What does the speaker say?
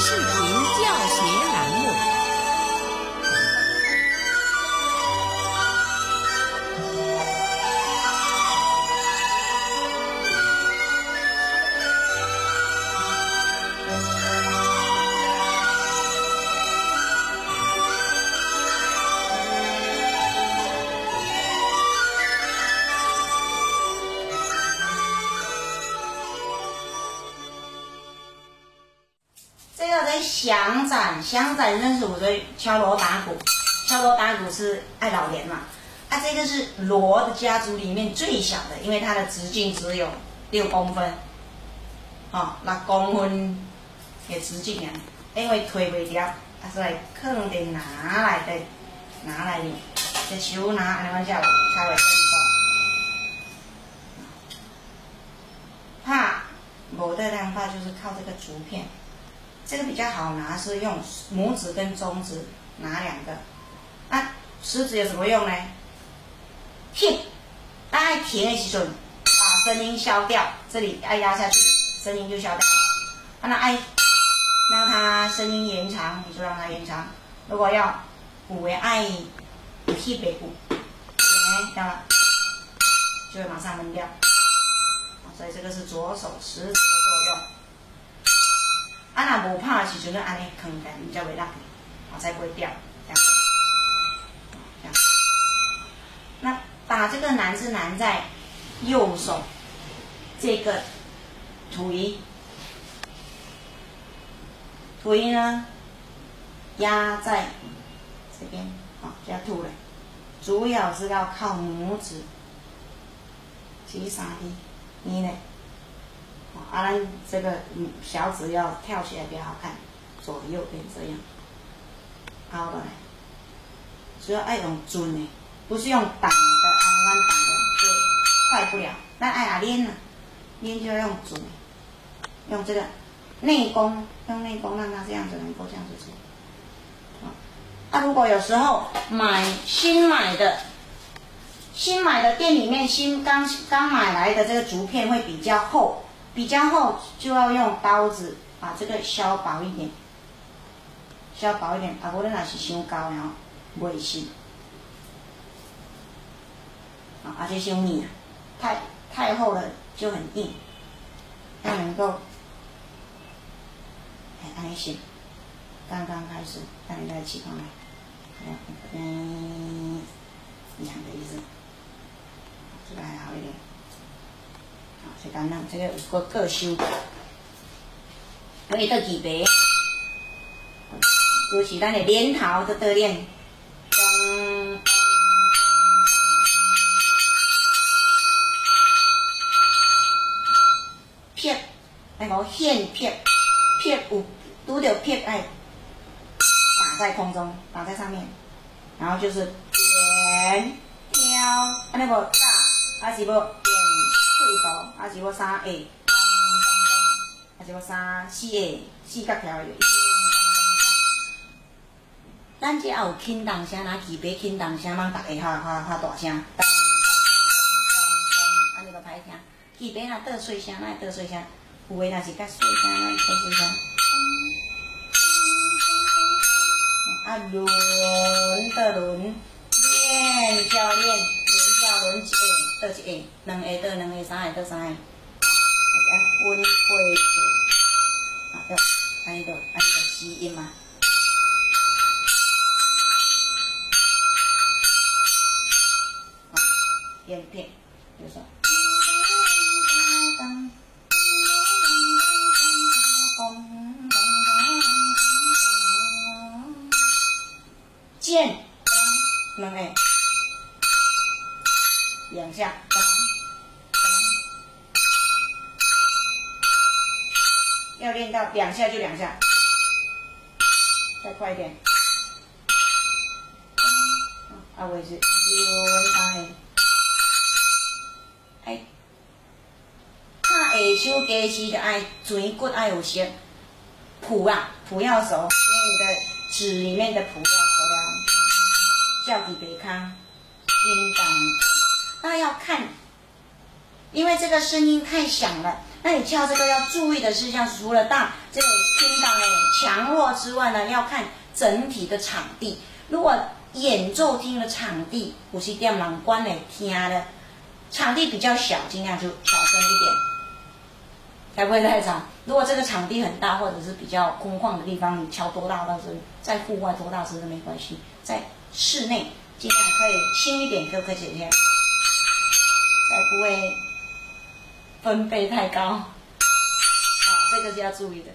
视频教学。响展，响展认识我的敲锣打鼓，敲锣打鼓是爱老年嘛。啊，这个是锣的家族里面最小的，因为它的直径只有六公分，哦，六公分也直径啊，因为推不掉，啊，所以肯定拿来的，拿来的，这手拿安尼样才才会顺手。怕我的量法就是靠这个竹片，这个比较好拿，是用拇指跟中指拿两个，啊，食指有什么用呢？停，当停的时阵，把声音消掉，这里按压下去，声音就消掉。那爱让它声音延长，你就让它延长。如果要补为爱有气北鼓，哎，掉了，就会马上闷掉。所以这个是左手食指的作用。啊，那无怕的时阵，就安尼扛起来，你才会落，啊，才不会掉。这样，那。打这个难是难在右手这个土一，土一呢压在这边，好加土了，主要是要靠拇指，七三的，你呢？啊，这个小指要跳起来比较好看，左右边这样，好过来，主要爱用准的。不是用挡的，按挡的就快不了。那爱啊练呢？练就要用准，用这个内功，用内功让它这样子能够这样子做。啊，如果有时候买新买的，新买的店里面新刚刚买来的这个竹片会比较厚，比较厚就要用刀子把这个削薄一点，削薄一点。啊，无论那是伤高然后袂行。啊，这些米啊，太太厚了就很硬，要能够，哎，安心。刚刚开始，让你来起床来，嗯，两个意思，这个还好一点。好，最简单，这个有个个修，可以到几百，就是咱的连头的得练。那个线片，片有拄着片哎，打在空中，打在上面，然后就是点挑，啊那个炸，还是要点四度，还是要三下，还是要三四下，四角条的。咱这也有轻动声，拿起别轻动声，嘛，大家哈哈哈大声，咚咚咚咚，安尼个歹听，起别那得碎声，那得碎声。有诶，若是较细声，咱做细声。啊，轮的轮，连跳连，连跳轮一下倒一下，两下倒两下，三下倒三下，啊，分配下，啊，对，安尼就安尼就死音嘛。啊，连片，比如说。剑，两下，两下，要练到两下就两下，再快一点。啊，我也是，六三下。哎，拍下手加时就爱椎骨爱有些蹼啊，蹼要熟，因为你的纸里面的蹼要熟了。叫底北康，叮当，那要看，因为这个声音太响了。那你敲这个要注意的是，像除了大这个叮当的强弱之外呢，要看整体的场地。如果演奏厅的场地，五十点满关的听的，场地比较小，尽量就小声一点，才不会太吵。如果这个场地很大，或者是比较空旷的地方，你敲多大倒是在户外多大声都没关系，在。室内尽量可以轻一点，可可姐姐，才不会分贝太高。好，这个是要注意的。